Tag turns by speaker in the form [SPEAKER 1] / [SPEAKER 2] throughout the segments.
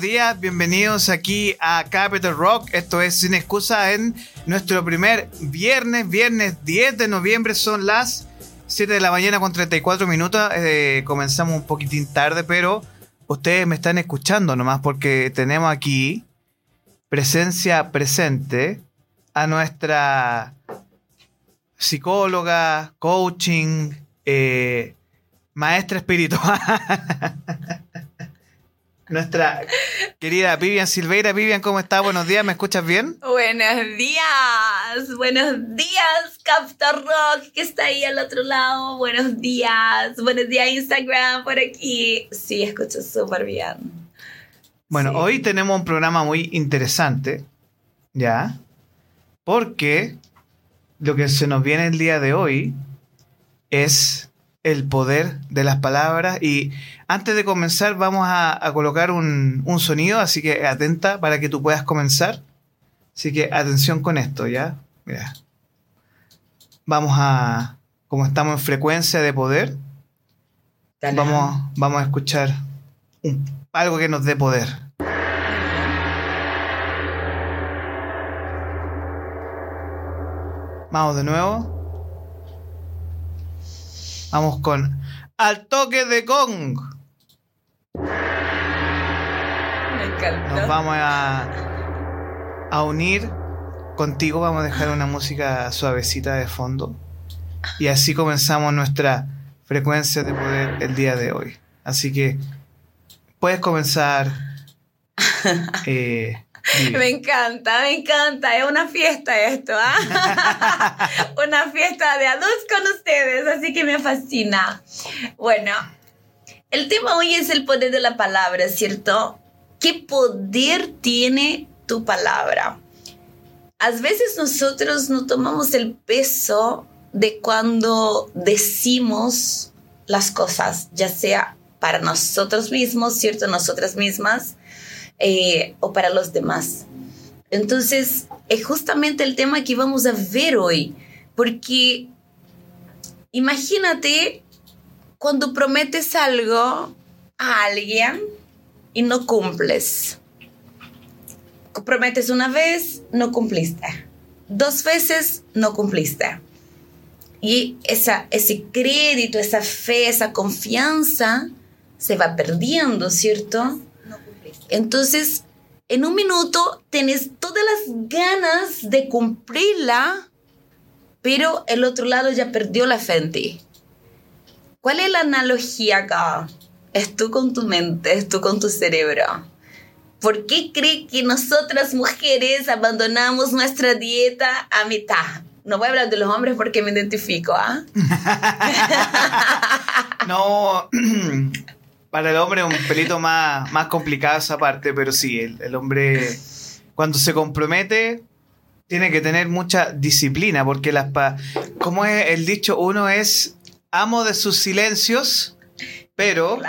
[SPEAKER 1] buenos días, bienvenidos aquí a Capital Rock. Esto es Sin Excusa en nuestro primer viernes, viernes 10 de noviembre, son las 7 de la mañana con 34 minutos. Eh, comenzamos un poquitín tarde, pero ustedes me están escuchando nomás porque tenemos aquí presencia presente a nuestra psicóloga, coaching, eh, maestra espiritual. Nuestra querida Vivian Silveira. Vivian, ¿cómo estás? Buenos días, ¿me escuchas bien?
[SPEAKER 2] Buenos días, buenos días, Captor Rock, que está ahí al otro lado. Buenos días, buenos días, Instagram, por aquí. Sí, escucho súper bien.
[SPEAKER 1] Bueno, hoy tenemos un programa muy interesante, ¿ya? Porque lo que se nos viene el día de hoy es el poder de las palabras. Y antes de comenzar vamos a, colocar un, sonido, así que atenta para que tú puedas comenzar. Así que atención con esto, ¿ya? Mira. Vamos a, como estamos en frecuencia de poder, vamos, vamos a escuchar algo que nos dé poder. Vamos de nuevo. Vamos con Al toque de Kong.
[SPEAKER 2] Me encanta.
[SPEAKER 1] Nos vamos a, a unir contigo. Vamos a dejar una música suavecita de fondo. Y así comenzamos nuestra frecuencia de poder el día de hoy. Así que puedes comenzar.
[SPEAKER 2] Eh, me encanta, me encanta. Es una fiesta esto, ¿ah? una fiesta de adultos con ustedes, así que me fascina. Bueno, el tema hoy es el poder de la palabra, ¿cierto? ¿Qué poder tiene tu palabra? A veces nosotros no tomamos el peso de cuando decimos las cosas, ya sea para nosotros mismos, ¿cierto? Nosotras mismas, eh, o para los demás. Entonces, es justamente el tema que vamos a ver hoy, porque imagínate cuando prometes algo a alguien y no cumples. Prometes una vez, no cumpliste. Dos veces, no cumpliste. Y esa, ese crédito, esa fe, esa confianza se va perdiendo, ¿cierto? Entonces, en un minuto tenés todas las ganas de cumplirla, pero el otro lado ya perdió la fe en ti. ¿Cuál es la analogía acá? Es tú con tu mente, es tú con tu cerebro. ¿Por qué cree que nosotras mujeres abandonamos nuestra dieta a mitad? No voy a hablar de los hombres porque me identifico, ¿ah?
[SPEAKER 1] no, para el hombre es un pelito más, más complicado esa parte, pero sí, el, hombre cuando se compromete tiene que tener mucha disciplina, porque las como es el dicho, uno es amo de sus silencios, pero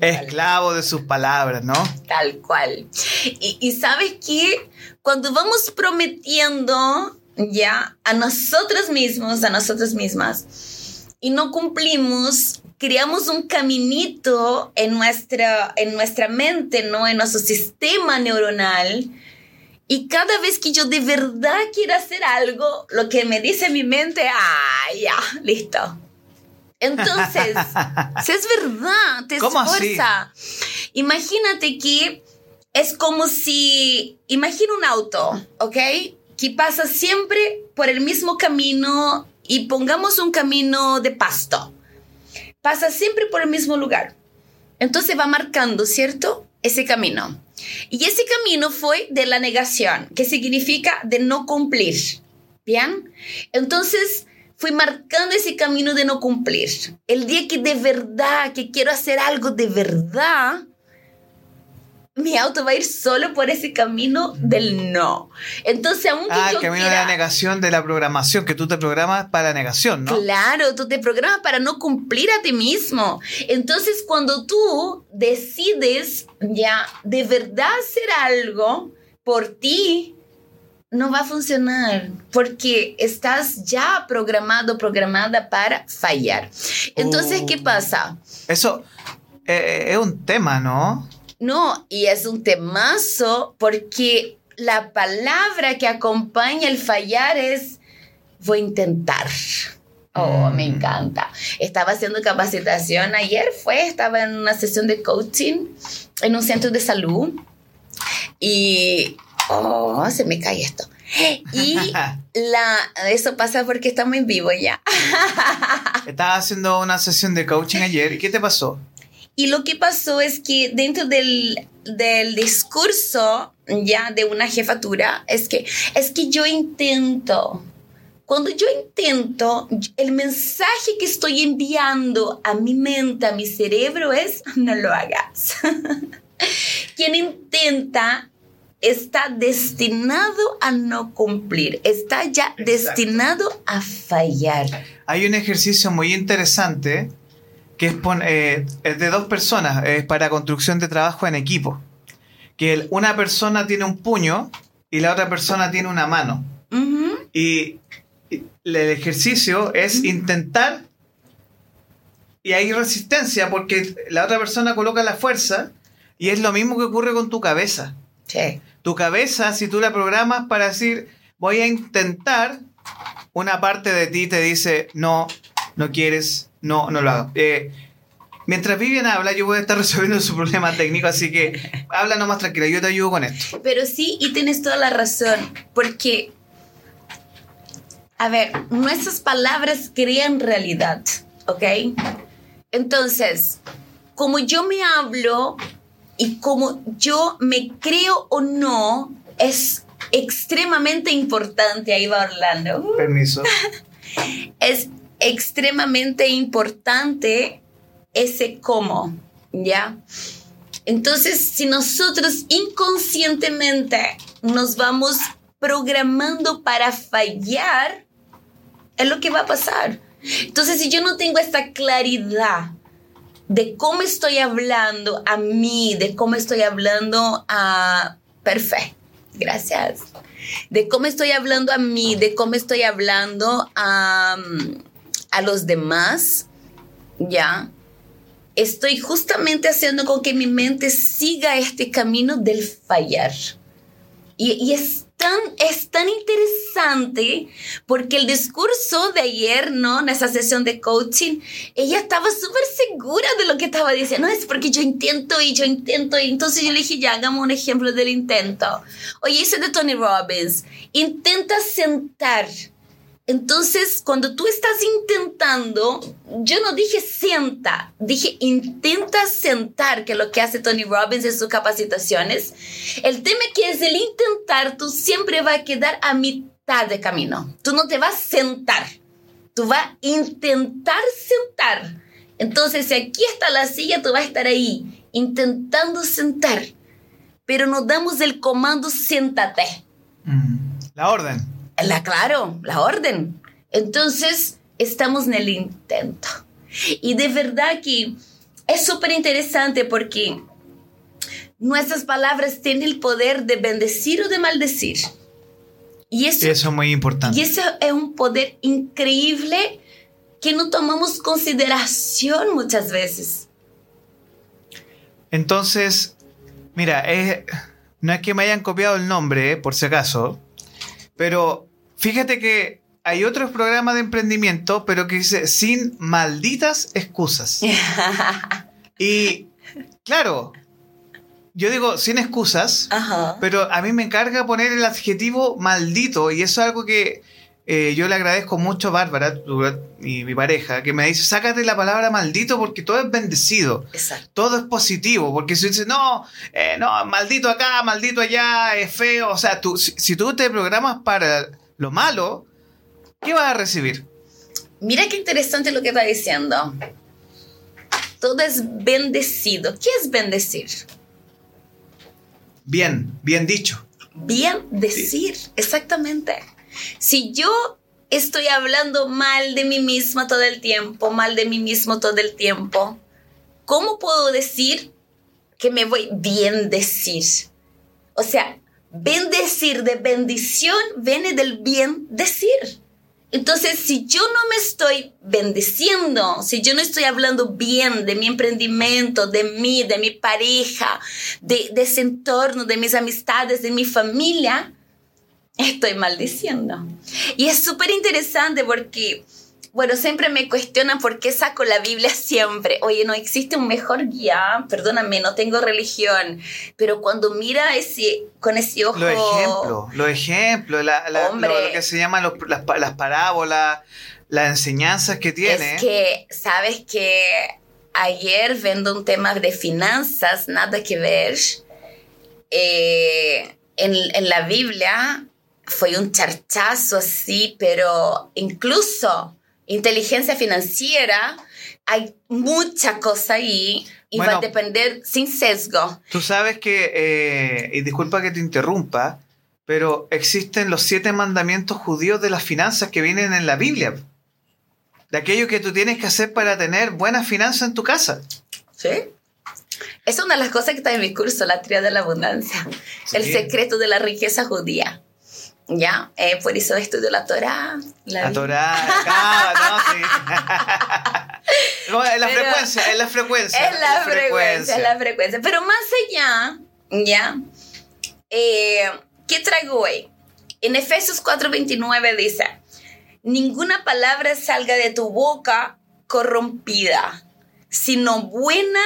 [SPEAKER 1] esclavo de sus, palabras, ¿no?
[SPEAKER 2] Tal cual. Y, y sabes que cuando vamos prometiendo ya a nosotros mismos, a nosotras mismas, y no cumplimos, creamos un caminito en nuestra, en nuestra mente, ¿no? En nuestro sistema neuronal. Y cada vez que yo de verdad quiero hacer algo, lo que me dice mi mente, ah, ya, listo. Entonces, si es verdad, te esfuerza. Imagínate que es como si, imagina un auto, ¿ok? Que pasa siempre por el mismo camino y pongamos un camino de pasto pasa siempre por el mismo lugar. Entonces va marcando, ¿cierto? Ese camino. Y ese camino fue de la negación, que significa de no cumplir. ¿Bien? Entonces fui marcando ese camino de no cumplir. El día que de verdad, que quiero hacer algo de verdad, mi auto va a ir solo por ese camino del no. Entonces, aunque
[SPEAKER 1] ah, el camino de la negación de la programación, que tú te programas para la negación, ¿no?
[SPEAKER 2] Claro, tú te programas para no cumplir a ti mismo. Entonces, cuando tú decides ya de verdad hacer algo por ti, no va a funcionar porque estás ya programado, programada para fallar. Entonces, ¿qué oh. pasa?
[SPEAKER 1] Eso eh, es un tema, ¿no?
[SPEAKER 2] No, y es un temazo porque la palabra que acompaña el fallar es voy a intentar. Oh, me
[SPEAKER 1] Mm.
[SPEAKER 2] encanta. Estaba haciendo capacitación ayer, fue, estaba en una sesión de coaching en un centro de salud y, oh, se me cae esto. Y la, eso pasa porque estamos en vivo ya.
[SPEAKER 1] Estaba haciendo una sesión de coaching ayer. ¿Y qué te pasó?
[SPEAKER 2] Y lo que pasó es que dentro del, del discurso ya de una jefatura es que es que yo intento. Cuando yo intento, el mensaje que estoy enviando a mi mente, a mi cerebro es no lo hagas. Quien intenta está destinado a no cumplir, está ya
[SPEAKER 1] Exacto.
[SPEAKER 2] destinado a fallar.
[SPEAKER 1] Hay un ejercicio muy interesante que es, eh, es de dos personas, es para construcción de trabajo en equipo. Que el- una persona tiene un puño y la otra persona tiene una mano. Y, y el ejercicio es intentar y hay resistencia porque la otra persona coloca la fuerza y es lo mismo que ocurre con tu cabeza.
[SPEAKER 2] Sí.
[SPEAKER 1] Tu cabeza, si tú la programas para decir, voy a intentar, una parte de ti te dice, no, no quieres, no, no lo hagas. Eh, mientras Vivian habla, yo voy a estar resolviendo su problema técnico, así que habla nomás tranquila, yo te ayudo con esto.
[SPEAKER 2] Pero sí, y tienes toda la razón, porque, a ver, nuestras palabras crean realidad, ¿ok? Entonces, como yo me hablo y como yo me creo o no, es extremadamente importante, ahí va Orlando,
[SPEAKER 1] Permiso.
[SPEAKER 2] es extremadamente importante ese cómo, ¿ya? Entonces, si nosotros inconscientemente nos vamos programando para fallar, es lo que va a pasar. Entonces, si yo no tengo esta claridad de cómo estoy hablando a mí, de cómo estoy hablando a... Perfecto, gracias. De cómo estoy hablando a mí, de cómo estoy hablando a, a los demás, ¿ya? Estoy justamente haciendo con que mi mente siga este camino del fallar. Y, y es, tan, es tan interesante porque el discurso de ayer, ¿no? En esa sesión de coaching, ella estaba súper segura de lo que estaba diciendo. No, es porque yo intento y yo intento. Y entonces yo le dije, ya, hagamos un ejemplo del intento. Oye, ese de Tony Robbins. Intenta sentar. Entonces, cuando tú estás intentando, yo no dije sienta, dije intenta sentar, que es lo que hace Tony Robbins en sus capacitaciones. El tema que es el intentar, tú siempre vas a quedar a mitad de camino. Tú no te vas a sentar, tú vas a intentar sentar. Entonces, si aquí está la silla, tú vas a estar ahí, intentando sentar, pero nos damos el comando siéntate.
[SPEAKER 1] Mm. La orden.
[SPEAKER 2] La, claro, la orden. Entonces, estamos en el intento. Y de verdad que es súper interesante porque nuestras palabras tienen el poder de bendecir o de maldecir. Y eso,
[SPEAKER 1] Eso es muy importante.
[SPEAKER 2] y eso es un poder increíble que no tomamos consideración muchas veces.
[SPEAKER 1] Entonces, mira, es- no es que me hayan copiado el nombre, eh, por si acaso, pero fíjate que hay otros programas de emprendimiento, pero que dice sin malditas excusas. Y claro, yo digo sin excusas,
[SPEAKER 2] Ajá.
[SPEAKER 1] pero a mí me encarga poner el adjetivo maldito y eso es algo que eh, yo le agradezco mucho a Bárbara, tu- mi, mi pareja, que me dice, sácate la palabra maldito porque todo es bendecido
[SPEAKER 2] Exacto.
[SPEAKER 1] todo es positivo, porque si dices, no, eh, no, maldito acá, maldito allá, es feo, o sea, tú, si, si tú te programas para lo malo, ¿qué vas a recibir?
[SPEAKER 2] Mira qué interesante lo que está diciendo. Todo es bendecido. ¿Qué es bendecir?
[SPEAKER 1] Bien, bien dicho.
[SPEAKER 2] Bien decir, exactamente. Si yo estoy hablando mal de mí misma todo el tiempo, mal de mí mismo todo el tiempo, ¿cómo puedo decir que me voy bien decir? O sea, bendecir de bendición viene del bien decir. Entonces, si yo no me estoy bendeciendo, si yo no estoy hablando bien de mi emprendimiento, de mí, de mi pareja, de, de ese entorno, de mis amistades, de mi familia, estoy maldiciendo. Y es súper interesante porque bueno, siempre me cuestionan por qué saco la Biblia siempre. Oye, no existe un mejor guía, perdóname, no tengo religión, pero cuando mira ese, con ese ojo...
[SPEAKER 1] Los ejemplos, los ejemplos, lo, que se llaman las, las, parábolas, las enseñanzas que tiene.
[SPEAKER 2] Es que, ¿sabes que Ayer vendo un tema de finanzas, nada que ver. Eh, en, en la Biblia fue un charchazo así, pero incluso inteligencia financiera, hay mucha cosa ahí y va a depender sin sesgo.
[SPEAKER 1] Tú sabes que, eh, y disculpa que te interrumpa, pero existen los siete mandamientos judíos de las finanzas que vienen en la Biblia. De aquello que tú tienes que hacer para tener buenas finanzas en tu casa.
[SPEAKER 2] Sí. Es una de las cosas que está en mi curso, la tría de la abundancia. El secreto de la riqueza judía. ¿Ya? Eh, por eso estudio la Torah.
[SPEAKER 1] La, la Torah, ¿no? Sí. la frecuencia, es la frecuencia.
[SPEAKER 2] Es la, frecuencia, es la frecuencia. Pero más allá, ¿ya? Eh, ¿Qué traigo hoy? En Efesios 4:29 dice, ninguna palabra salga de tu boca corrompida, sino buena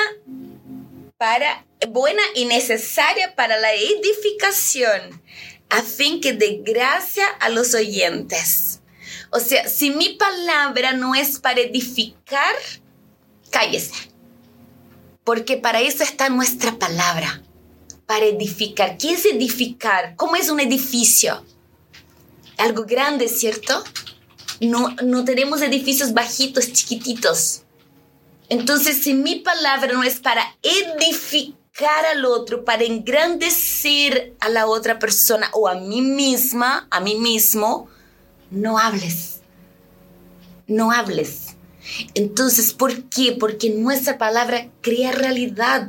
[SPEAKER 2] para buena y necesaria para la edificación a fin que dé gracia a los oyentes. O sea, si mi palabra no es para edificar, cállese. Porque para eso está nuestra palabra, para edificar. ¿Qué es edificar? ¿Cómo es un edificio? Algo grande, ¿cierto? No, no tenemos edificios bajitos, chiquititos. Entonces, si mi palabra no es para edificar, al otro, para engrandecer a la otra persona o a mí misma, a mí mismo, no hables. No hables. Entonces, ¿por qué? Porque nuestra palabra crea realidad.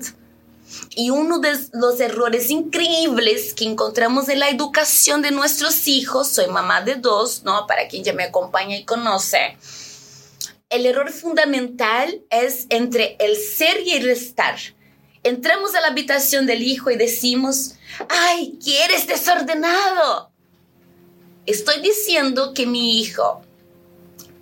[SPEAKER 2] Y uno de los errores increíbles que encontramos en la educación de nuestros hijos, soy mamá de dos, ¿no? Para quien ya me acompaña y conoce, el error fundamental es entre el ser y el estar entramos a la habitación del hijo y decimos, ay, ¿qué eres desordenado? Estoy diciendo que mi hijo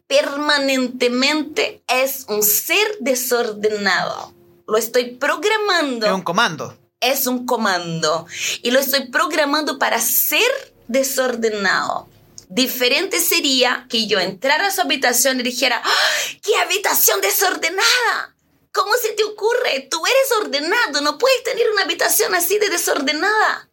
[SPEAKER 2] permanentemente es un ser desordenado. Lo estoy programando.
[SPEAKER 1] Es un comando.
[SPEAKER 2] Es un comando. Y lo estoy programando para ser desordenado. Diferente sería que yo entrara a su habitación y dijera, ¡qué habitación desordenada! ¿Cómo se te ocurre? Tú eres ordenado, no puedes tener una habitación así de desordenada.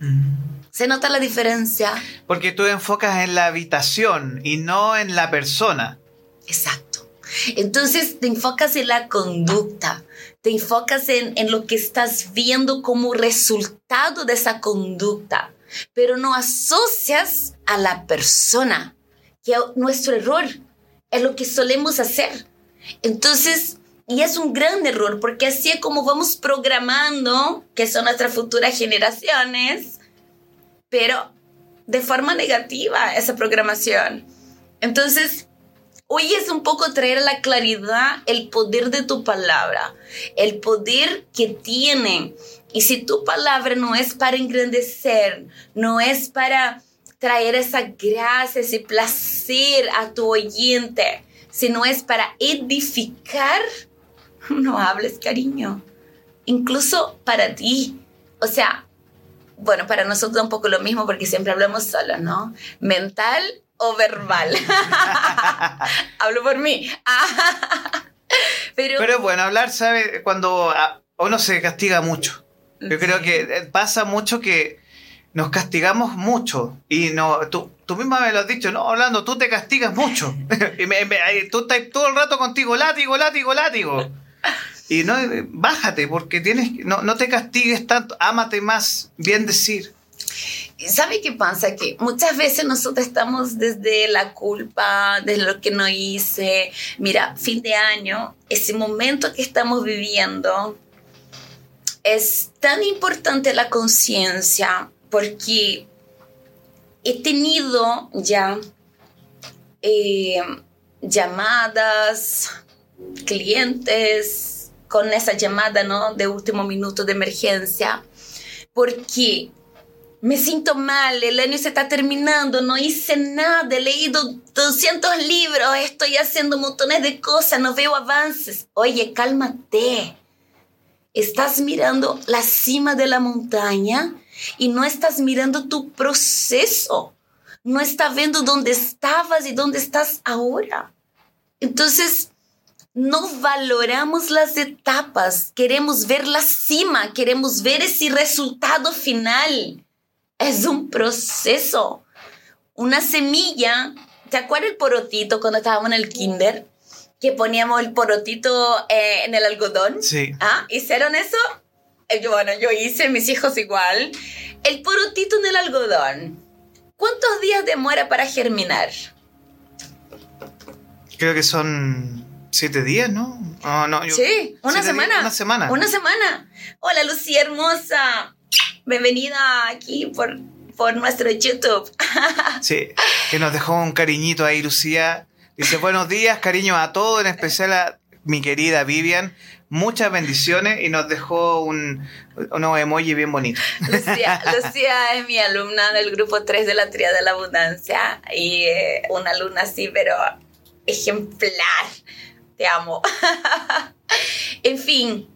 [SPEAKER 2] Mm. ¿Se nota la diferencia?
[SPEAKER 1] Porque tú enfocas en la habitación y no en la persona.
[SPEAKER 2] Exacto. Entonces te enfocas en la conducta, te enfocas en, en lo que estás viendo como resultado de esa conducta, pero no asocias a la persona, que es nuestro error, es lo que solemos hacer. Entonces, y es un gran error, porque así es como vamos programando, que son nuestras futuras generaciones, pero de forma negativa esa programación. Entonces, hoy es un poco traer a la claridad el poder de tu palabra, el poder que tiene. Y si tu palabra no es para engrandecer, no es para traer esa gracia, ese placer a tu oyente, si no es para edificar, no hables, cariño. Incluso para ti. O sea, bueno, para nosotros un poco lo mismo porque siempre hablamos solo, ¿no? Mental o verbal. Hablo por mí.
[SPEAKER 1] Pero, Pero bueno, hablar, ¿sabe? Cuando uno se castiga mucho. Yo creo que eh, pasa mucho que nos castigamos mucho y no tú, tú misma me lo has dicho, no, hablando, tú te castigas mucho. y tú estás todo el rato contigo, látigo, látigo, látigo. Y no, bájate, porque tienes, no, no te castigues tanto, ámate más, bien decir.
[SPEAKER 2] ¿Sabe qué pasa? Que muchas veces nosotros estamos desde la culpa, de lo que no hice. Mira, fin de año, ese momento que estamos viviendo, es tan importante la conciencia porque he tenido ya eh, llamadas, clientes, con esa llamada, ¿no? De último minuto de emergencia, porque me siento mal, el año se está terminando, no hice nada, he leído 200 libros, estoy haciendo montones de cosas, no veo avances. Oye, cálmate. Estás mirando la cima de la montaña y no estás mirando tu proceso. No estás viendo dónde estabas y dónde estás ahora. Entonces, no valoramos las etapas, queremos ver la cima, queremos ver ese resultado final. Es un proceso. Una semilla, ¿te acuerdas el porotito cuando estábamos en el kinder? Que poníamos el porotito eh, en el algodón.
[SPEAKER 1] Sí.
[SPEAKER 2] ¿Ah? ¿Hicieron eso? Eh, yo, bueno, yo hice, mis hijos igual. El porotito en el algodón. ¿Cuántos días demora para germinar?
[SPEAKER 1] Creo que son siete días, ¿no? Oh, no yo-
[SPEAKER 2] Sí, una semana.
[SPEAKER 1] días, una semana.
[SPEAKER 2] Una semana. Hola, Lucía hermosa. Bienvenida aquí por, por nuestro YouTube.
[SPEAKER 1] Sí, que nos dejó un cariñito ahí, Lucía. Dice, buenos días, cariño a todos, en especial a mi querida Vivian. Muchas bendiciones y nos dejó un, unos emoji bien bonitos.
[SPEAKER 2] Lucía, Lucía es mi alumna del grupo 3 de la Tría de la Abundancia y eh, una alumna así, pero ejemplar. Te amo. en fin,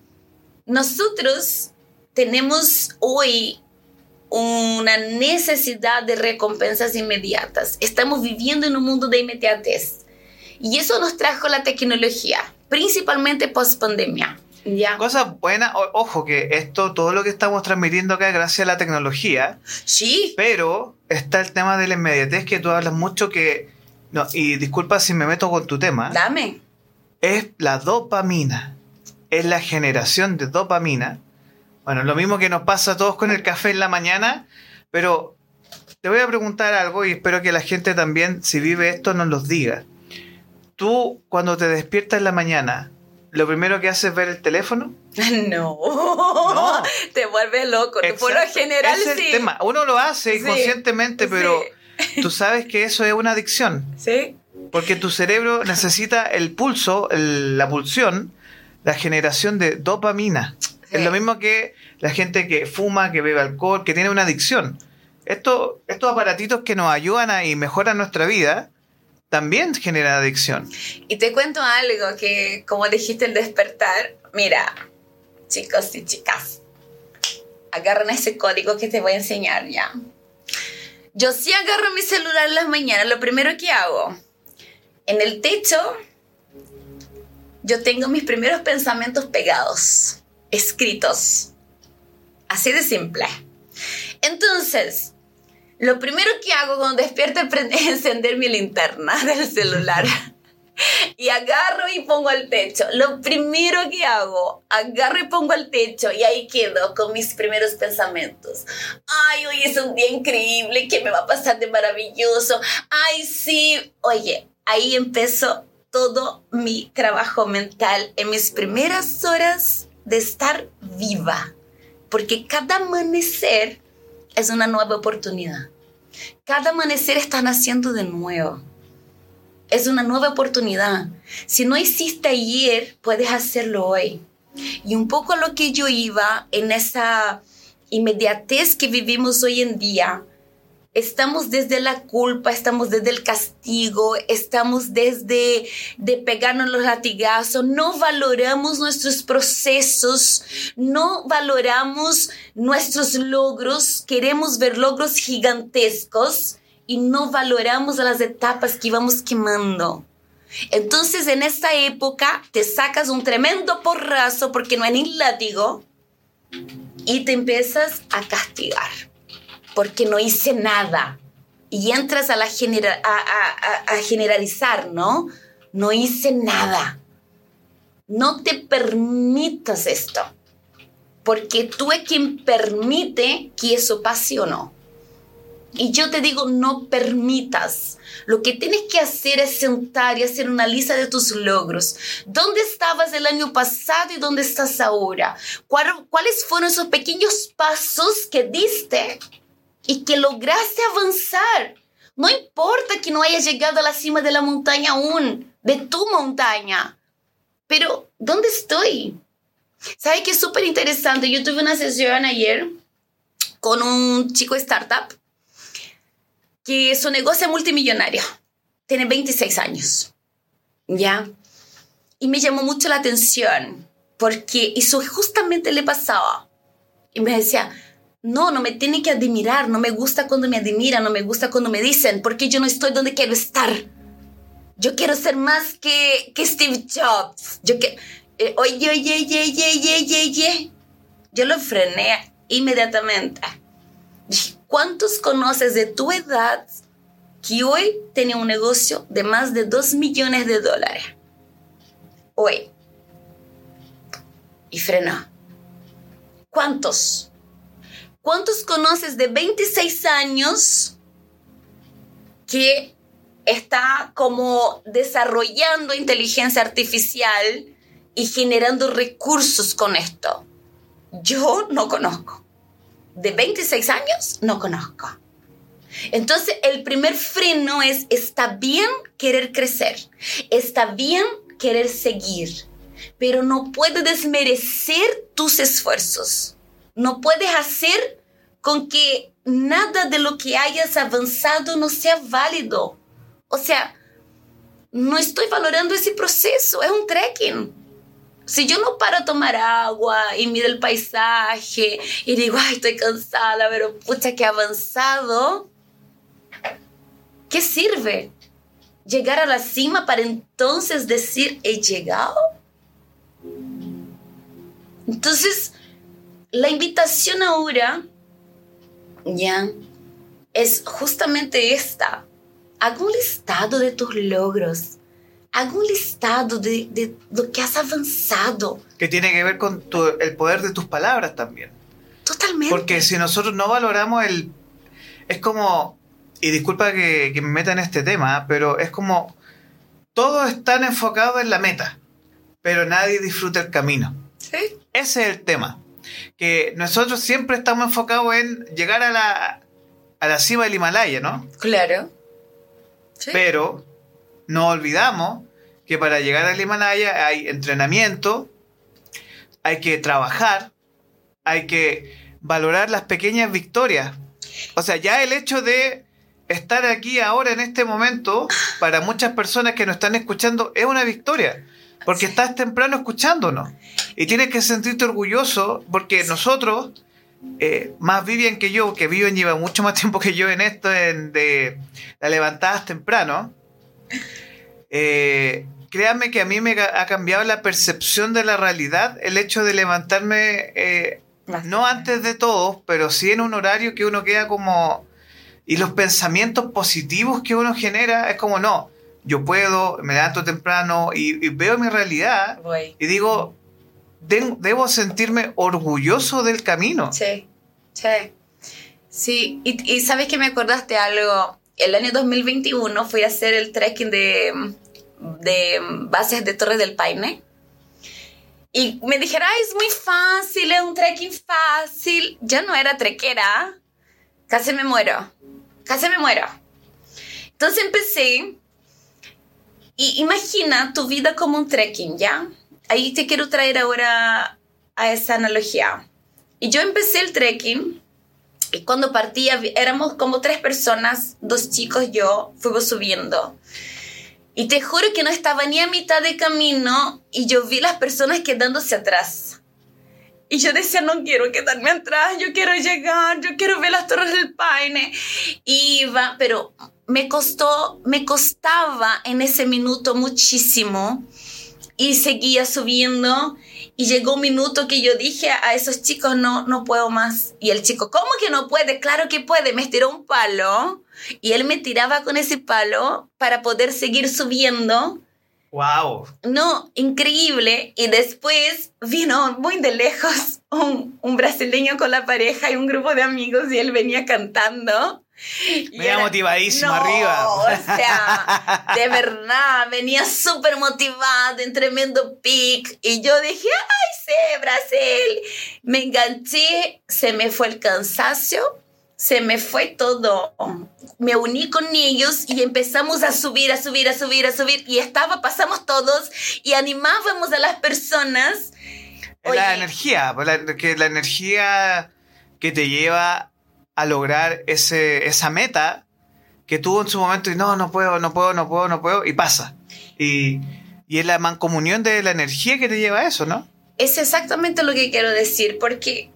[SPEAKER 2] nosotros tenemos hoy una necesidad de recompensas inmediatas. Estamos viviendo en un mundo de inmediatez. Y eso nos trajo la tecnología, principalmente post pandemia. ¿Ya?
[SPEAKER 1] Cosas buenas, ojo que esto, todo lo que estamos transmitiendo acá es gracias a la tecnología,
[SPEAKER 2] Sí,
[SPEAKER 1] pero está el tema de la inmediatez que tú hablas mucho que, no, y disculpa si me meto con tu tema,
[SPEAKER 2] dame.
[SPEAKER 1] es la dopamina, es la generación de dopamina. Bueno, lo mismo que nos pasa a todos con el café en la mañana, pero te voy a preguntar algo y espero que la gente también, si vive esto, nos los diga. Tú, cuando te despiertas en la mañana, ¿lo primero que haces es ver el teléfono?
[SPEAKER 2] No.
[SPEAKER 1] No.
[SPEAKER 2] Te vuelves loco. Por lo
[SPEAKER 1] Exacto.
[SPEAKER 2] general,
[SPEAKER 1] es
[SPEAKER 2] sí.
[SPEAKER 1] el tema. Uno lo hace
[SPEAKER 2] Sí.
[SPEAKER 1] inconscientemente, pero tú sabes que eso es una adicción.
[SPEAKER 2] Sí.
[SPEAKER 1] Porque tu cerebro necesita el pulso, el- la pulsión, la generación de dopamina.
[SPEAKER 2] Sí.
[SPEAKER 1] Es lo mismo que la gente que fuma, que bebe alcohol, que tiene una adicción. Esto, estos aparatitos que nos ayudan a, y mejoran nuestra vida, también generan adicción.
[SPEAKER 2] Y te cuento algo que, como dijiste, el despertar. Mira, chicos y chicas, agarran ese código que te voy a enseñar ya. Yo sí agarro mi celular en las mañanas. Lo primero que hago, en el techo, yo tengo mis primeros pensamientos pegados, escritos. Así de simple. Entonces, lo primero que hago cuando despierto es encender mi linterna del celular. Y agarro y pongo al techo. Lo primero que hago, agarro y pongo al techo y ahí quedo con mis primeros pensamientos. Ay, hoy es un día increíble, que me va a pasar de maravilloso. Ay, sí. Oye, ahí empezó todo mi trabajo mental en mis primeras horas de estar viva. Porque cada amanecer es una nueva oportunidad. Cada amanecer está naciendo de nuevo. Es una nueva oportunidad. Si no hiciste ayer, puedes hacerlo hoy. Y un poco lo que yo iba en esa inmediatez que vivimos hoy en día, estamos desde la culpa, estamos desde el castigo, estamos desde de pegarnos los latigazos, no valoramos nuestros procesos, no valoramos nuestros logros, queremos ver logros gigantescos y no valoramos las etapas que vamos quemando. Entonces en esta época te sacas un tremendo porrazo porque no hay ni látigo y te empiezas a castigar porque no hice nada. Y entras a, generalizar, ¿no? No hice nada. No te permitas esto, porque tú es quien permite que eso pase o no. Y yo te digo, no permitas. Lo que tienes que hacer es sentar y hacer una lista de tus logros. ¿Dónde estabas el año pasado y dónde estás ahora? ¿Cuál- ¿Cuáles fueron esos pequeños pasos que diste y que lograste avanzar? No importa que no hayas llegado a la cima de la montaña aún, de tu montaña, pero ¿dónde estoy? ¿Sabes qué es súper interesante? Yo tuve una sesión ayer con un chico startup que su negocio es multimillonario. Tiene 26 años. ¿Ya? Y me llamó mucho la atención porque eso justamente le pasaba. Y me decía, no, no me tiene que admirar, no me gusta cuando me admiran, no me gusta cuando me dicen, porque yo no estoy donde quiero estar. Yo quiero ser más que, que Steve Jobs. Yo que, eh, oye, oye, oye, oye, oye, oye. Yo lo frené inmediatamente. ¿cuántos conoces de tu edad que hoy tiene un negocio de más de 2 millones de dólares? Hoy. Y frenó. ¿Cuántos? ¿Cuántos conoces de 26 años que está como desarrollando inteligencia artificial y generando recursos con esto? Yo no conozco. De 26 años, no conozco. Entonces, el primer freno es, está bien querer crecer, está bien querer seguir, pero no puedes desmerecer tus esfuerzos no puedes hacer con que nada de lo que hayas avanzado no sea válido. O sea, no estoy valorando ese proceso, es un trekking. Si yo no paro a tomar agua y miro el paisaje y digo, ay, estoy cansada, pero pucha, que avanzado, ¿qué sirve? ¿Llegar a la cima para entonces decir, he llegado? Entonces, la invitación ahora, ya, es justamente esta. Haga un listado de tus logros. Haga un listado de, lo que has avanzado.
[SPEAKER 1] Que tiene que ver con el poder de tus palabras también.
[SPEAKER 2] Totalmente.
[SPEAKER 1] Porque si nosotros no valoramos el... Es como... Y disculpa que, que me meta en este tema, pero es como... Todos están enfocados en la meta, pero nadie disfruta el camino.
[SPEAKER 2] Sí.
[SPEAKER 1] Ese es el tema que nosotros siempre estamos enfocados en llegar a la, a la cima del Himalaya, ¿no?
[SPEAKER 2] Claro.
[SPEAKER 1] Pero no olvidamos que para llegar al Himalaya hay entrenamiento, hay que trabajar, hay que valorar las pequeñas victorias. O sea, ya el hecho de estar aquí ahora en este momento, para muchas personas que nos están escuchando, es una victoria. Porque estás temprano escuchándonos. Y tienes que sentirte orgulloso porque nosotros, eh, más Vivian que yo, que Vivian lleva mucho más tiempo que yo en esto, en, de la levantadas temprano, eh, créanme que a mí me ha cambiado la percepción de la realidad el hecho de levantarme, eh, no antes de todos, pero sí en un horario que uno queda como... Y los pensamientos positivos que uno genera es como, no, yo puedo, me levanto temprano y, veo mi realidad y digo, debo sentirme orgulloso del camino.
[SPEAKER 2] Sí, sí. Sí, y, sabes que me acordaste algo. El año 2021 fui a hacer el trekking de, de bases de Torres del Paine. Y me dijeron, Ay, es muy fácil, es un trekking fácil. Yo no era trequera. Casi me muero. Casi me muero. Entonces empecé y imagina tu vida como un trekking, ¿ya? Ahí te quiero traer ahora a esa analogía. Y yo empecé el trekking y cuando partía éramos como tres personas, dos chicos, yo, fuimos subiendo. Y te juro que no estaba ni a mitad de camino y yo vi las personas quedándose atrás. Y yo decía, no quiero quedarme atrás, yo quiero llegar, yo quiero ver las torres del Paine. Y iba, pero me costó, me costaba en ese minuto muchísimo y seguía subiendo y llegó un minuto que yo dije a esos chicos, no, no puedo más. Y el chico, ¿cómo que no puede? Claro que puede. Me estiró un palo y él me tiraba con ese palo para poder seguir subiendo.
[SPEAKER 1] ¡Wow!
[SPEAKER 2] No, increíble. Y después vino muy de lejos un, un brasileño con la pareja y un grupo de amigos y él venía cantando.
[SPEAKER 1] Venía motivadísimo arriba.
[SPEAKER 2] O sea, de verdad, venía súper motivado, en tremendo pic. Y yo dije, ay, sí, Brasil. Me enganché, se me fue el cansancio se me fue todo. Me uní con ellos y empezamos a subir, a subir, a subir, a subir. Y estaba, pasamos todos y animábamos a las personas.
[SPEAKER 1] La energía, pues, que la energía que te lleva a lograr ese, esa meta que tuvo en su momento y no, no puedo, no puedo, no puedo, no puedo, y pasa. Y, y es la mancomunión de la energía que te lleva a eso, ¿no?
[SPEAKER 2] Es exactamente lo que quiero decir, porque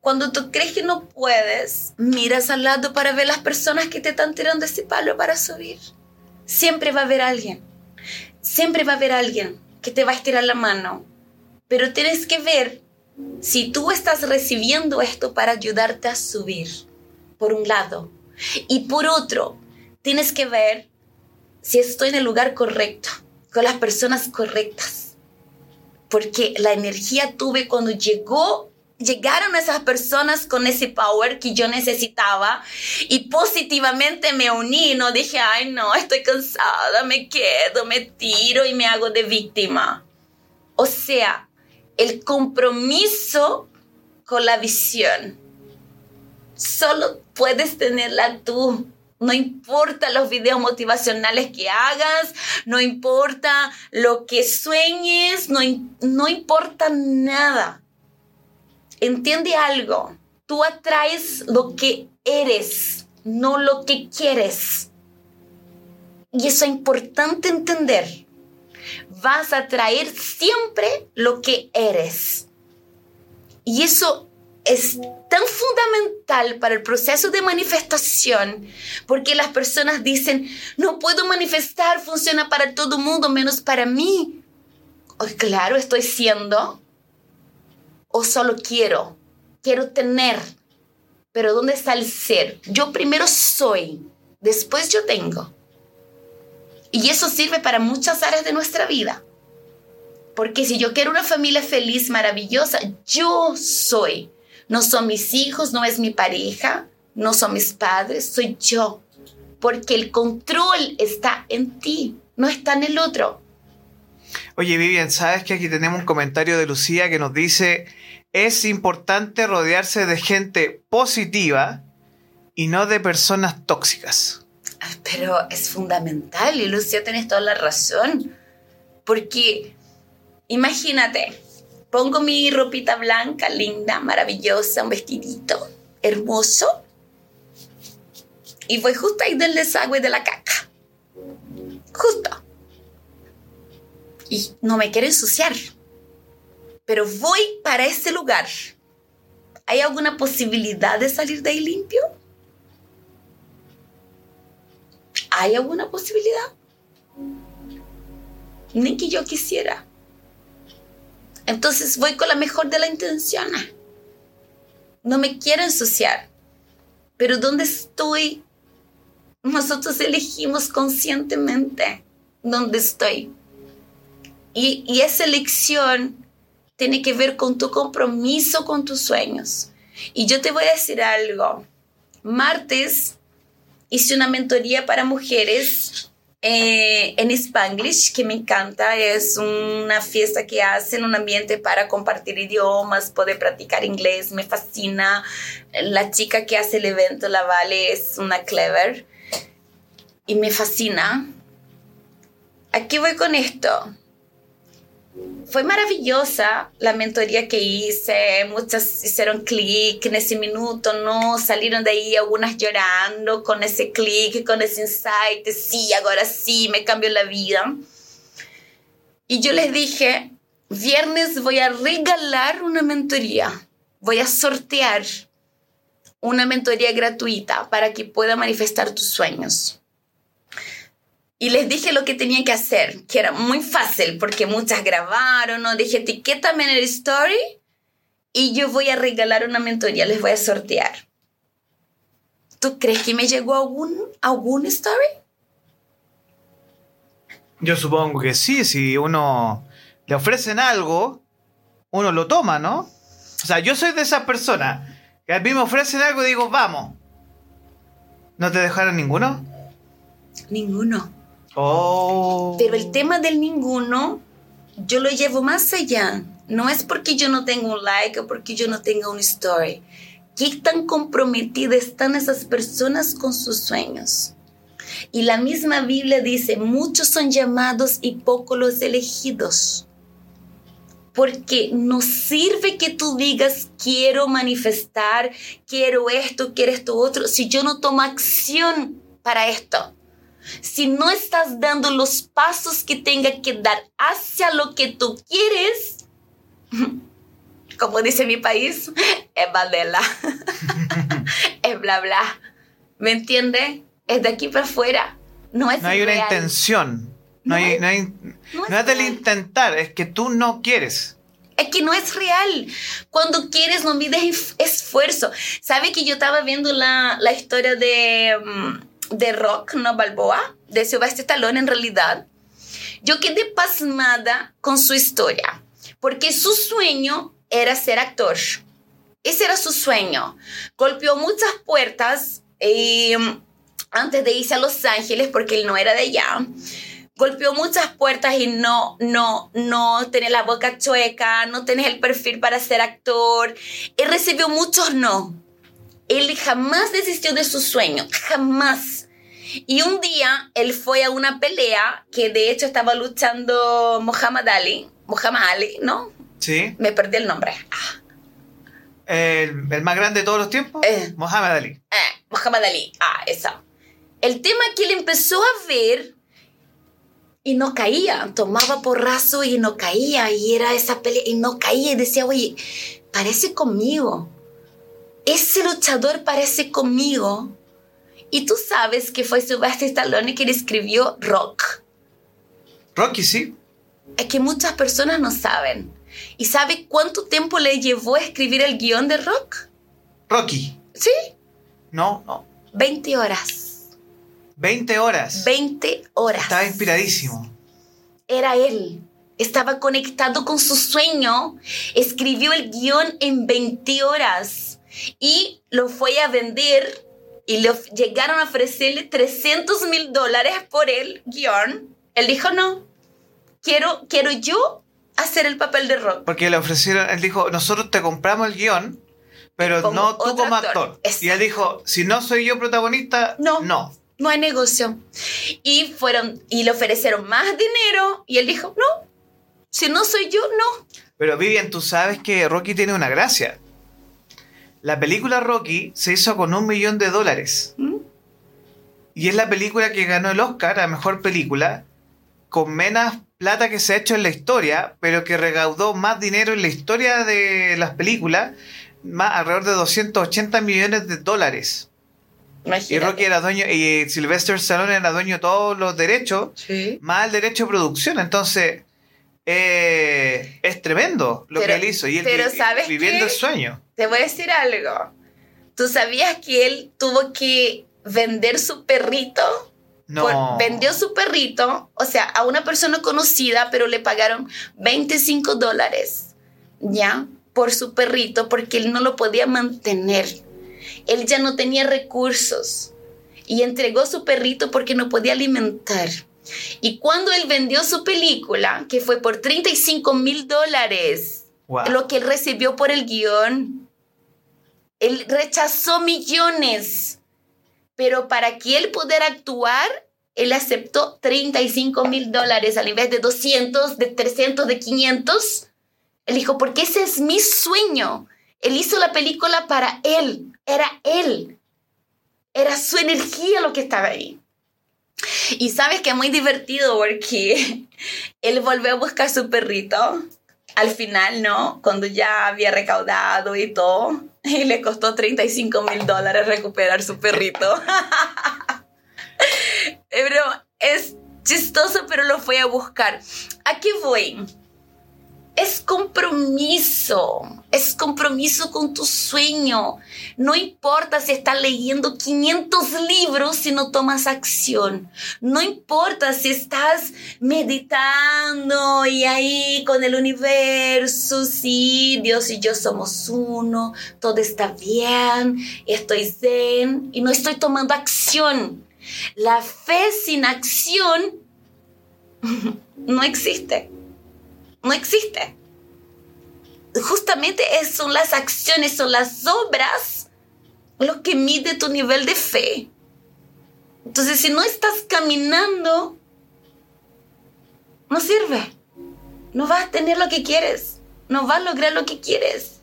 [SPEAKER 2] cuando tú crees que no puedes, miras al lado para ver las personas que te están tirando ese palo para subir. Siempre va a haber alguien. Siempre va a haber alguien que te va a estirar la mano. Pero tienes que ver si tú estás recibiendo esto para ayudarte a subir, por un lado. Y por otro, tienes que ver si estoy en el lugar correcto, con las personas correctas. Porque la energía tuve cuando llegó llegaron esas personas con ese power que yo necesitaba y positivamente me uní, no dije, ay no, estoy cansada, me quedo, me tiro y me hago de víctima. O sea, el compromiso con la visión. Solo puedes tenerla tú. No importa los videos motivacionales que hagas, no importa lo que sueñes, no, no importa nada entiende algo. Tú atraes lo que eres, no lo que quieres. Y eso es importante entender. Vas a atraer siempre lo que eres. Y eso es tan fundamental para el proceso de manifestación, porque las personas dicen, no puedo manifestar, funciona para todo el mundo, menos para mí. Oh, claro, estoy siendo o solo quiero, quiero tener. Pero ¿dónde está el ser? Yo primero soy, después yo tengo. Y eso sirve para muchas áreas de nuestra vida. Porque si yo quiero una familia feliz, maravillosa, yo soy. No son mis hijos, no es mi pareja, no son mis padres, soy yo. Porque el control está en ti, no está en el otro.
[SPEAKER 1] Oye, Vivian, ¿sabes que aquí tenemos un comentario de Lucía que nos dice, es importante rodearse de gente positiva y no de personas tóxicas?
[SPEAKER 2] Ah, pero es fundamental y Lucía tienes toda la razón. Porque imagínate, pongo mi ropita blanca, linda, maravillosa, un vestidito hermoso y voy justo ahí del desagüe de la caca. Justo y no me quiero ensuciar, pero voy para ese lugar. ¿Hay alguna posibilidad de salir de ahí limpio? ¿Hay alguna posibilidad? Ni que yo quisiera. Entonces voy con la mejor de la intención. No me quiero ensuciar. Pero ¿dónde estoy? Nosotros elegimos conscientemente dónde estoy. Y, esa elección tiene que ver con tu compromiso con tus sueños. Y yo te voy a decir algo. Martes hice una mentoría para mujeres eh, en Spanglish, que me encanta. Es una fiesta que hacen, un ambiente para compartir idiomas, poder practicar inglés. Me fascina. La chica que hace el evento, la Vale, es una clever. Y me fascina. Aquí voy con esto fue maravillosa la mentoría que hice, muchas hicieron clic en ese minuto, ¿no? Salieron de ahí algunas llorando con ese clic, con ese insight, sí, ahora sí, me cambió la vida. Y yo les dije, viernes voy a regalar una mentoría, voy a sortear una mentoría gratuita para que pueda manifestar tus sueños y les dije lo que tenían que hacer, que era muy fácil porque muchas grabaron, ¿no? Dije, etiquétame en el story y yo voy a regalar una mentoría, les voy a sortear. ¿Tú crees que me llegó algún, algún story?
[SPEAKER 1] Yo supongo que sí, si uno le ofrecen algo, uno lo toma, ¿no? O sea, yo soy de esas personas que a mí me ofrecen algo y digo, vamos. ¿No te dejaron ninguno?
[SPEAKER 2] Ninguno.
[SPEAKER 1] Oh.
[SPEAKER 2] Pero el tema del ninguno, yo lo llevo más allá. No es porque yo no tengo un like o porque yo no tenga un story. ¿Qué tan comprometidas están esas personas con sus sueños? Y la misma Biblia dice, muchos son llamados y pocos los elegidos. Porque no sirve que tú digas, quiero manifestar, quiero esto, quiero esto otro, si yo no tomo acción para esto. Si no estás dando los pasos que tenga que dar hacia lo que tú quieres, como dice mi país, es badela, es bla bla. ¿Me entiende? Es de aquí para afuera. No es
[SPEAKER 1] No hay una intención. No,
[SPEAKER 2] No
[SPEAKER 1] hay, no, hay-
[SPEAKER 2] no es
[SPEAKER 1] del intentar, es que tú no quieres.
[SPEAKER 2] Es que no es real. Cuando quieres, no mides esfuerzo. ¿Sabe que yo estaba viendo la, la historia de, mm, de Rock, no Balboa, de Sylvester Stallone en realidad? Yo quedé pasmada con su historia, porque su sueño era ser actor. Ese era su sueño. Golpeó muchas puertas eh, antes de irse a Los Ángeles, porque él no era de allá golpeó muchas puertas y no, no, no tenés la boca chueca, no tenés el perfil para ser actor. Él recibió muchos no. Él jamás desistió de su sueño, jamás. Y un día él fue a una pelea que de hecho estaba luchando Muhammad Ali, Muhammad Ali, ¿no?
[SPEAKER 1] ¿Sí?
[SPEAKER 2] Me perdí el nombre. Ah,
[SPEAKER 1] El, el más grande de todos los tiempos,
[SPEAKER 2] Eh.
[SPEAKER 1] Mohamed Ali.
[SPEAKER 2] eh, Muhammad Ali, ah, esa. El tema que él empezó a ver y no caía, tomaba porrazo y no caía, y era esa pelea y no caía, y decía, oye, parece conmigo, ese luchador parece conmigo. Y tú sabes que fue Sylvester Stallone quien escribió Rock.
[SPEAKER 1] Rocky, sí.
[SPEAKER 2] Es que muchas personas no saben. ¿Y sabe cuánto tiempo le llevó a escribir el guion de Rock?
[SPEAKER 1] Rocky.
[SPEAKER 2] Sí,
[SPEAKER 1] No, no.
[SPEAKER 2] 20 horas.
[SPEAKER 1] 20 horas.
[SPEAKER 2] 20 horas.
[SPEAKER 1] Estaba inspiradísimo.
[SPEAKER 2] era él. Estaba conectado con su sueño. Escribió el guion en 20 horas y lo fue a vender y le llegaron a ofrecerle 300 mil dólares por el guion. Él dijo, no, quiero, quiero yo hacer el papel de Rock.
[SPEAKER 1] Porque le ofrecieron, él dijo, nosotros te compramos el guion, pero
[SPEAKER 2] Como
[SPEAKER 1] no tú como
[SPEAKER 2] actor.
[SPEAKER 1] Y él dijo, si no soy yo protagonista,
[SPEAKER 2] No.
[SPEAKER 1] no.
[SPEAKER 2] No hay negocio. Y fueron y le ofrecieron más dinero y él dijo, no, si no soy yo, no.
[SPEAKER 1] Pero Vivian, tú sabes que Rocky tiene una gracia. La película Rocky se hizo con un millón de dólares.
[SPEAKER 2] ¿Mm?
[SPEAKER 1] Y es la película que ganó el Oscar a Mejor Película con menos plata que se ha hecho en la historia, pero que recaudó más dinero en la historia de las películas, más alrededor de 280 millones de dólares. Y
[SPEAKER 2] Imagínate.
[SPEAKER 1] Rocky era dueño, y Sylvester Stallone era dueño de todos los derechos,
[SPEAKER 2] Sí.
[SPEAKER 1] más el derecho de producción. Entonces, eh, es tremendo lo
[SPEAKER 2] Pero-
[SPEAKER 1] que él hizo. Y él
[SPEAKER 2] pero ¿sabes
[SPEAKER 1] viviendo
[SPEAKER 2] qué?
[SPEAKER 1] el sueño.
[SPEAKER 2] Te voy a decir algo. ¿Tú sabías que él tuvo que vender su perrito?
[SPEAKER 1] No.
[SPEAKER 2] Por- vendió su perrito, o sea, a una persona conocida, pero le pagaron 25 dólares, ¿ya? Por su perrito, porque él no lo podía mantener. Él ya no tenía recursos y entregó su perrito porque no podía alimentar. Y cuando él vendió su película, que fue por 35 mil dólares,
[SPEAKER 1] Wow.
[SPEAKER 2] lo que él recibió por el guion. Él rechazó millones, pero para que él pudiera actuar, él aceptó 35 mil dólares al invés de 200, de 300, de 500. Él dijo, porque ese es mi sueño. Él hizo la película para él, era él. Era su energía lo que estaba ahí. Y sabes que es muy divertido porque él volvió a buscar su perrito al final, ¿no? Cuando ya había recaudado y todo, y le costó 35 mil dólares recuperar su perrito. pero es chistoso, pero lo fue a buscar. ¿A qué voy? Es compromiso, es compromiso con tu sueño. No importa si estás leyendo 500 libros si no tomas acción. No importa si estás meditando y ahí con el universo, sí, Dios y yo somos uno, todo está bien, estoy zen y no estoy tomando acción. La fe sin acción no existe. No existe. Justamente son las acciones, son las obras lo que mide tu nivel de fe. Entonces, si no estás caminando, no sirve. No vas a tener lo que quieres. No vas a lograr lo que quieres.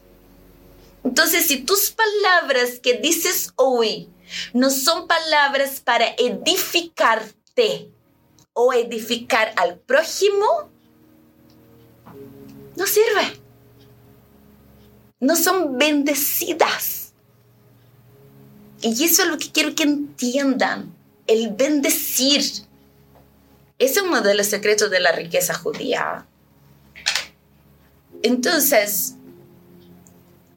[SPEAKER 2] Entonces, si tus palabras que dices hoy no son palabras para edificarte o edificar al prójimo, no sirve. No son bendecidas. Y eso es lo que quiero que entiendan. El bendecir. Ese es uno de los secretos de la riqueza judía. Entonces,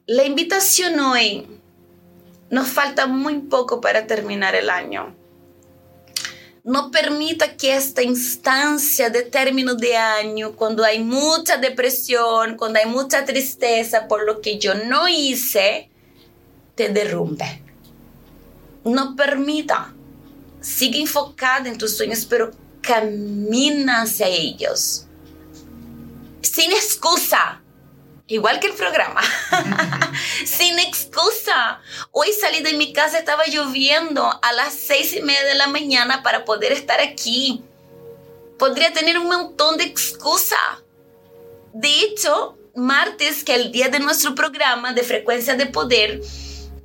[SPEAKER 2] la invitación hoy nos falta muy poco para terminar el año. No permita que esta instancia de término de año, cuando hay mucha depresión, cuando hay mucha tristeza por lo que yo no hice, te derrumbe. No permita. Sigue enfocada en tus sueños, pero camina hacia ellos. Sin excusa igual que el programa, sin excusa. Hoy salí de mi casa, estaba lloviendo a las seis y media de la mañana para poder estar aquí. Podría tener un montón de excusa. De hecho, martes, que es el día de nuestro programa de frecuencia de poder,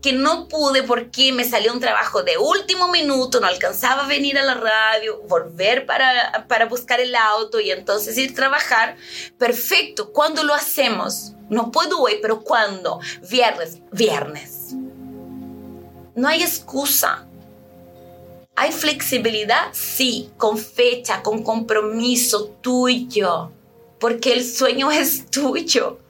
[SPEAKER 2] que no pude porque me salió un trabajo de último minuto, no alcanzaba a venir a la radio, volver para, para buscar el auto y entonces ir a trabajar. Perfecto, ¿cuándo lo hacemos? No puedo hoy, pero ¿cuándo? Viernes, viernes. No hay excusa. ¿Hay flexibilidad? Sí, con fecha, con compromiso tuyo, porque el sueño es tuyo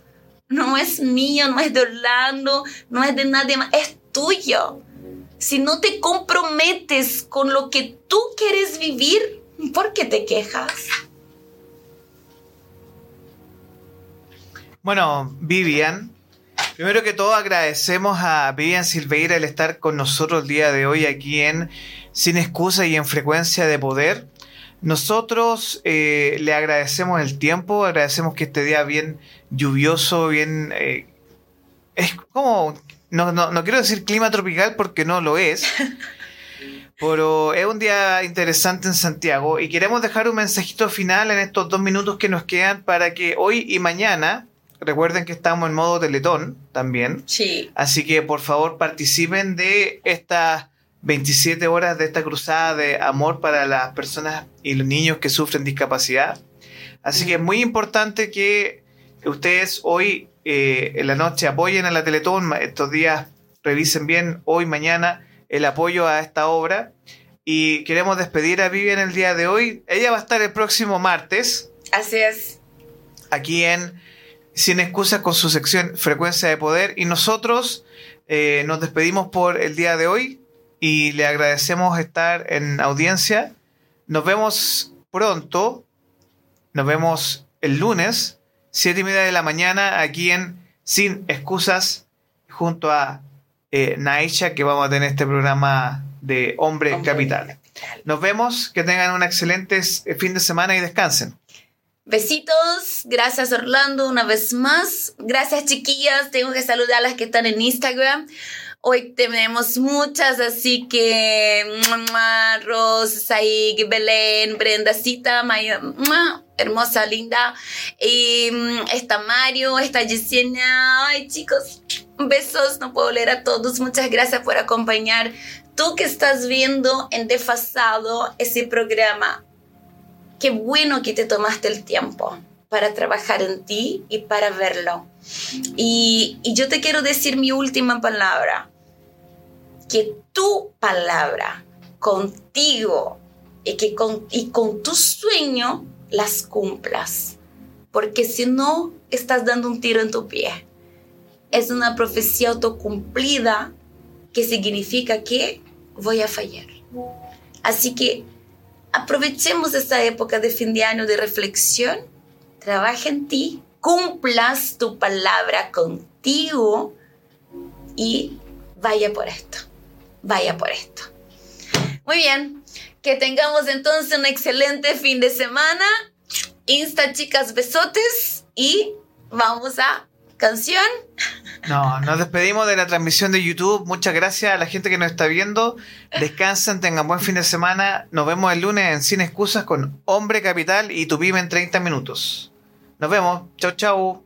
[SPEAKER 2] no es mío, no es de Orlando, no es de nadie más, es tuyo. Si no te comprometes con lo que tú quieres vivir, ¿por qué te quejas?
[SPEAKER 1] Bueno, Vivian, primero que todo agradecemos a Vivian Silveira el estar con nosotros el día de hoy aquí en Sin Excusa y en Frecuencia de Poder. Nosotros eh, le agradecemos el tiempo, agradecemos que este día bien lluvioso, bien... Eh, es como... No, no, quiero decir clima tropical porque no lo es, pero es un día interesante en Santiago y queremos dejar un mensajito final en estos dos minutos que nos quedan para que hoy y mañana, recuerden que estamos en modo teletón también,
[SPEAKER 2] sí.
[SPEAKER 1] así que por favor participen de esta 27 horas de esta cruzada de amor para las personas y los niños que sufren discapacidad. Así que es muy importante que ustedes hoy eh, en la noche apoyen a la Teletón, estos días revisen bien hoy, mañana, el apoyo a esta obra. Y queremos despedir a Vivian el día de hoy. Ella va a estar el próximo martes.
[SPEAKER 2] Así es.
[SPEAKER 1] Aquí en Sin Excusas con su sección Frecuencia de Poder. Y nosotros eh, nos despedimos por el día de hoy y le agradecemos estar en audiencia. Nos vemos pronto. Nos vemos el lunes, siete y media de la mañana, aquí en Sin Excusas, junto a eh, Naisha, que vamos a tener este programa de Hombre, Capital. Nos vemos, que tengan un excelente fin de semana y descansen.
[SPEAKER 2] Besitos, gracias Orlando una vez más. Gracias chiquillas, tengo que saludar a las que están en Instagram. Hoy tenemos muchas, así que Rosa, ahí, Belén, Brendacita, Maya, hermosa, linda. Y mm, está Mario, está Yesenia. Ay, chicos, besos, no puedo leer a todos. Muchas gracias por acompañar. Tú que estás viendo en Desfasado ese programa, qué bueno que te tomaste el tiempo para trabajar en ti y para verlo. Y yo te quiero decir mi última palabra que tu palabra contigo y que con, y con tu sueño las cumplas. Porque si no, estás dando un tiro en tu pie. Es una profecía autocumplida que significa que voy a fallar. Así que aprovechemos esta época de fin de año de reflexión, trabaja en ti, cumplas tu palabra contigo y vaya por esto vaya por esto. Muy bien, que tengamos entonces un excelente fin de semana. Insta chicas besotes y vamos a canción.
[SPEAKER 1] No, nos despedimos de la transmisión de YouTube. Muchas gracias a la gente que nos está viendo. Descansen, tengan buen fin de semana. Nos vemos el lunes en Sin Excusas con Hombre Capital y tu pyme en 30 minutos. Nos vemos. Chau, chau.